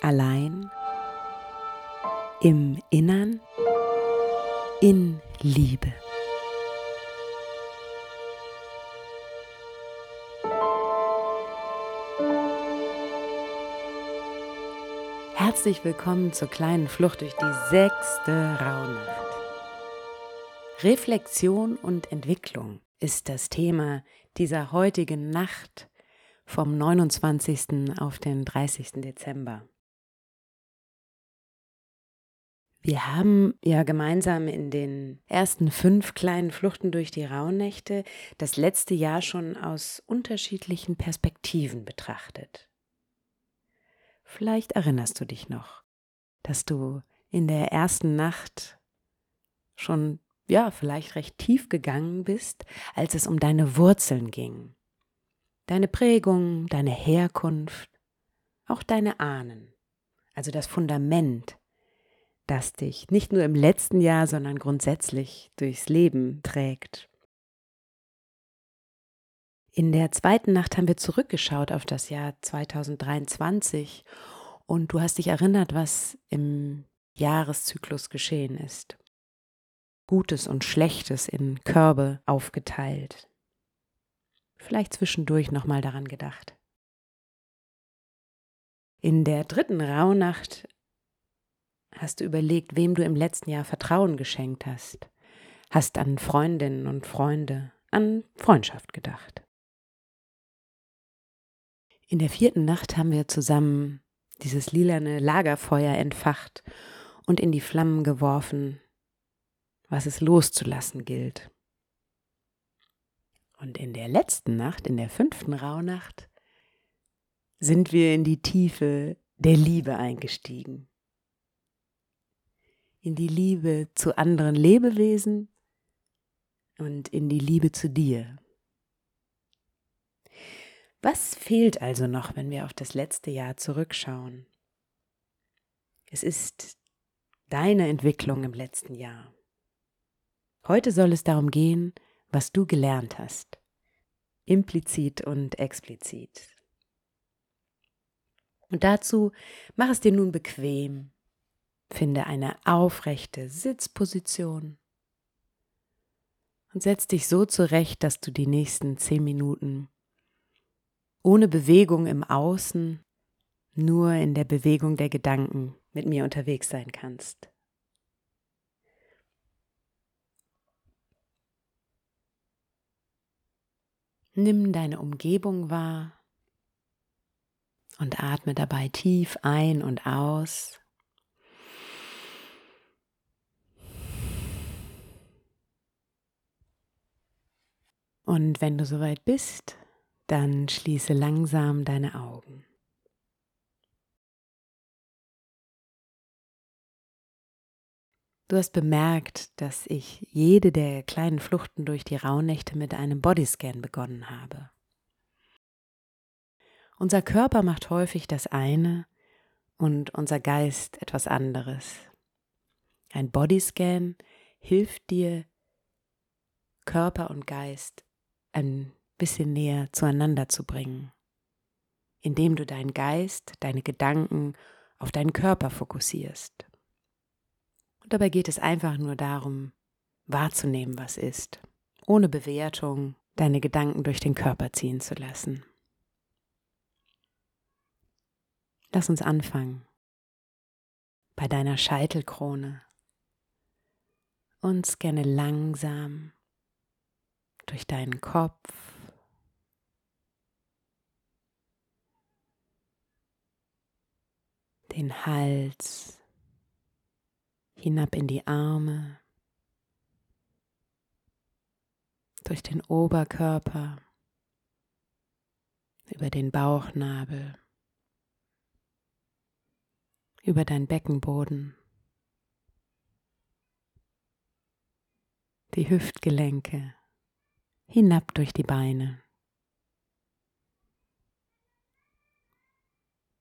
allein, im Innern, in Liebe. Herzlich willkommen zur kleinen Flucht durch die sechste Rauhnacht. Reflexion und Entwicklung ist das Thema dieser heutigen Nacht vom 29. auf den 30. Dezember. Wir haben ja gemeinsam in den ersten fünf kleinen Fluchten durch die Rauhnächte das letzte Jahr schon aus unterschiedlichen Perspektiven betrachtet. Vielleicht erinnerst du dich noch, dass du in der ersten Nacht schon ja, vielleicht recht tief gegangen bist, als es um deine Wurzeln ging. Deine Prägung, deine Herkunft, auch deine Ahnen, also das Fundament, das dich nicht nur im letzten Jahr, sondern grundsätzlich durchs Leben trägt. In der zweiten Nacht haben wir zurückgeschaut auf das Jahr 2023 und du hast dich erinnert, was im Jahreszyklus geschehen ist. Gutes und Schlechtes in Körbe aufgeteilt. Vielleicht zwischendurch nochmal daran gedacht. In der dritten Rauhnacht hast du überlegt, wem du im letzten Jahr Vertrauen geschenkt hast, hast an Freundinnen und Freunde, an Freundschaft gedacht. In der vierten Nacht haben wir zusammen dieses lilane Lagerfeuer entfacht und in die Flammen geworfen, was es loszulassen gilt. Und in der letzten Nacht, in der fünften Rauhnacht, sind wir in die Tiefe der Liebe eingestiegen. In die Liebe zu anderen Lebewesen und in die Liebe zu dir. Was fehlt also noch, wenn wir auf das letzte Jahr zurückschauen? Es ist deine Entwicklung im letzten Jahr. Heute soll es darum gehen, was du gelernt hast, implizit und explizit. Und dazu mach es dir nun bequem, finde eine aufrechte Sitzposition und setz dich so zurecht, dass du die nächsten zehn Minuten ohne Bewegung im Außen, nur in der Bewegung der Gedanken mit mir unterwegs sein kannst. Nimm deine Umgebung wahr und atme dabei tief ein und aus. Und wenn du soweit bist, dann schließe langsam deine Augen. Du hast bemerkt, dass ich jede der kleinen Fluchten durch die Rauhnächte mit einem Bodyscan begonnen habe. Unser Körper macht häufig das eine und unser Geist etwas anderes. Ein Bodyscan hilft dir, Körper und Geist ein bisschen näher zueinander zu bringen, indem du deinen Geist, deine Gedanken auf deinen Körper fokussierst. Und dabei geht es einfach nur darum, wahrzunehmen, was ist, ohne Bewertung deine Gedanken durch den Körper ziehen zu lassen. Lass uns anfangen bei deiner Scheitelkrone und scanne langsam durch deinen Kopf, den Hals, hinab in die Arme, durch den Oberkörper, über den Bauchnabel, über deinen Beckenboden, die Hüftgelenke, hinab durch die Beine,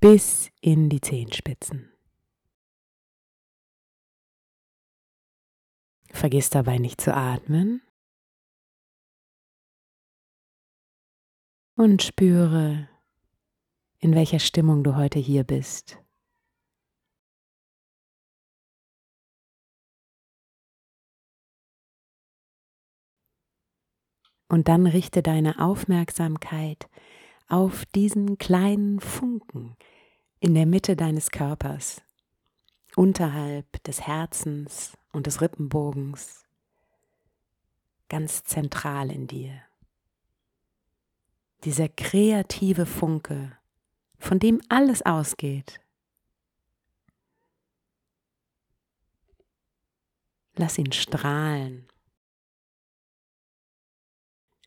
bis in die Zehenspitzen. Vergiss dabei nicht zu atmen und spüre, in welcher Stimmung du heute hier bist. Und dann richte deine Aufmerksamkeit auf diesen kleinen Funken in der Mitte deines Körpers, unterhalb des Herzens und des Rippenbogens, ganz zentral in dir. Dieser kreative Funke, von dem alles ausgeht. Lass ihn strahlen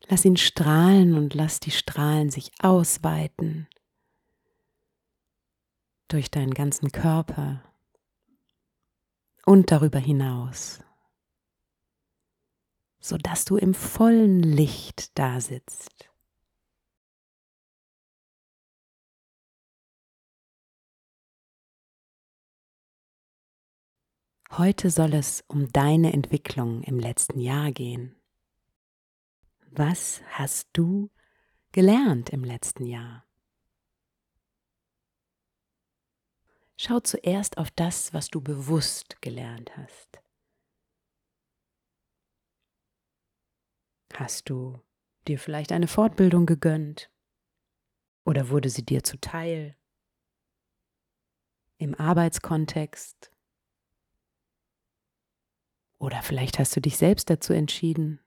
Lass ihn strahlen und lass die Strahlen sich ausweiten durch deinen ganzen Körper und darüber hinaus, sodass du im vollen Licht da sitzt. Heute soll es um deine Entwicklung im letzten Jahr gehen. Was hast du gelernt im letzten Jahr? Schau zuerst auf das, was du bewusst gelernt hast. Hast du dir vielleicht eine Fortbildung gegönnt? Oder wurde sie dir zuteil? Im Arbeitskontext? Oder vielleicht hast du dich selbst dazu entschieden,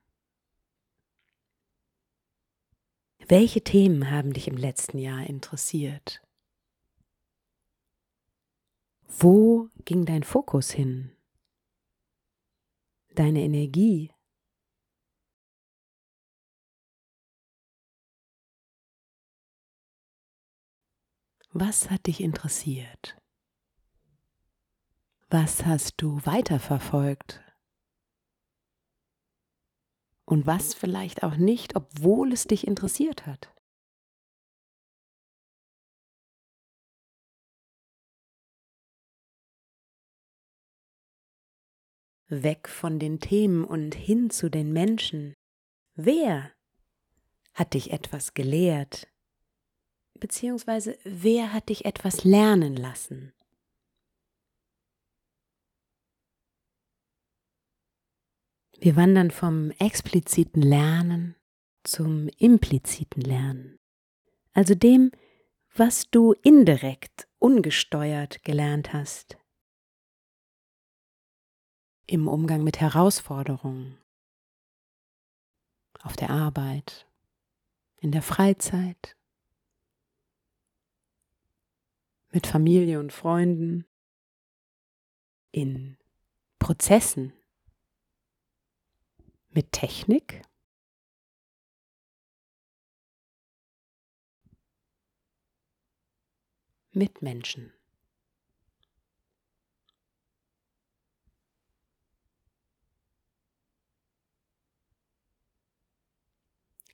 Welche Themen haben dich im letzten Jahr interessiert? Wo ging dein Fokus hin? Deine Energie? Was hat dich interessiert? Was hast du weiterverfolgt? Und was vielleicht auch nicht, obwohl es dich interessiert hat. Weg von den Themen und hin zu den Menschen. Wer hat dich etwas gelehrt? Beziehungsweise wer hat dich etwas lernen lassen? Wir wandern vom expliziten Lernen zum impliziten Lernen, also dem, was du indirekt, ungesteuert gelernt hast. Im Umgang mit Herausforderungen, auf der Arbeit, in der Freizeit, mit Familie und Freunden, in Prozessen mit Technik? Mit Menschen.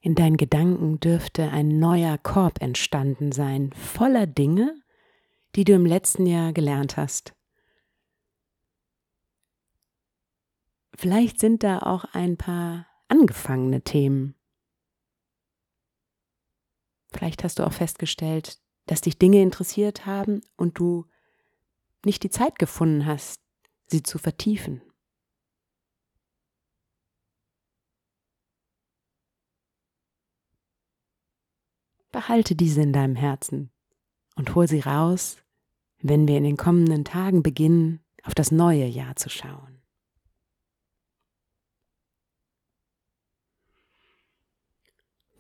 In deinen Gedanken dürfte ein neuer Korb entstanden sein, voller Dinge, die du im letzten Jahr gelernt hast. Vielleicht sind da auch ein paar angefangene Themen. Vielleicht hast du auch festgestellt, dass dich Dinge interessiert haben und du nicht die Zeit gefunden hast, sie zu vertiefen. Behalte diese in deinem Herzen und hol sie raus, wenn wir in den kommenden Tagen beginnen, auf das neue Jahr zu schauen.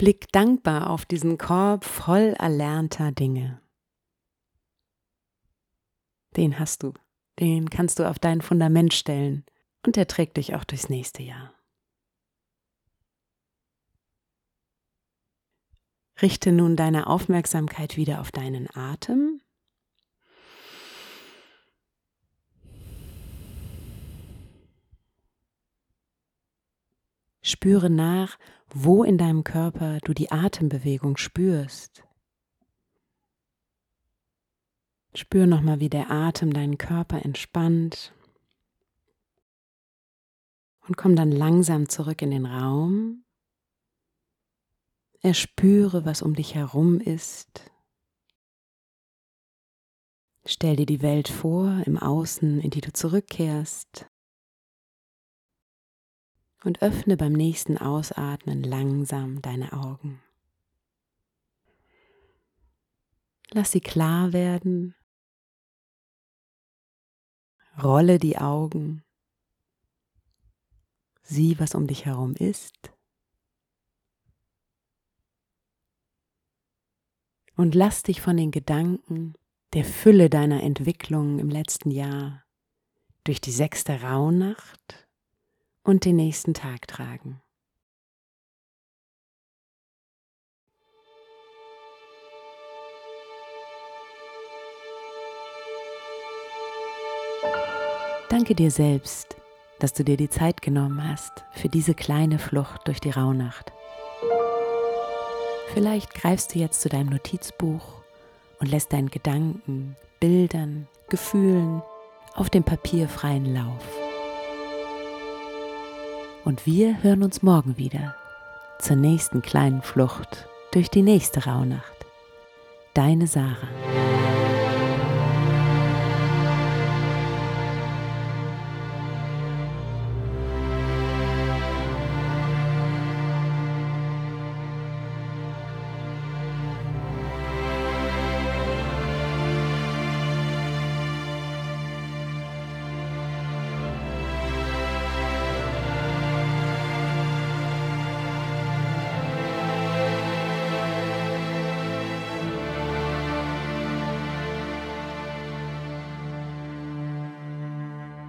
Blick dankbar auf diesen Korb voll erlernter Dinge. Den hast du, den kannst du auf dein Fundament stellen und er trägt dich auch durchs nächste Jahr. Richte nun deine Aufmerksamkeit wieder auf deinen Atem. Spüre nach, wo in deinem Körper du die Atembewegung spürst. Spür nochmal, wie der Atem deinen Körper entspannt. Und komm dann langsam zurück in den Raum. Erspüre, was um dich herum ist. Stell dir die Welt vor im Außen, in die du zurückkehrst. Und öffne beim nächsten Ausatmen langsam deine Augen. Lass sie klar werden Rolle die Augen. Sieh, was um dich herum ist. Und lass dich von den Gedanken der Fülle deiner Entwicklung im letzten Jahr durch die sechste Rauhnacht und den nächsten Tag tragen. Danke dir selbst, dass du dir die Zeit genommen hast für diese kleine Flucht durch die Rauhnacht. Vielleicht greifst du jetzt zu deinem Notizbuch und lässt deinen Gedanken, Bildern, Gefühlen auf dem Papier freien Lauf. Und wir hören uns morgen wieder zur nächsten kleinen Flucht durch die nächste Rauhnacht. Deine Sarah.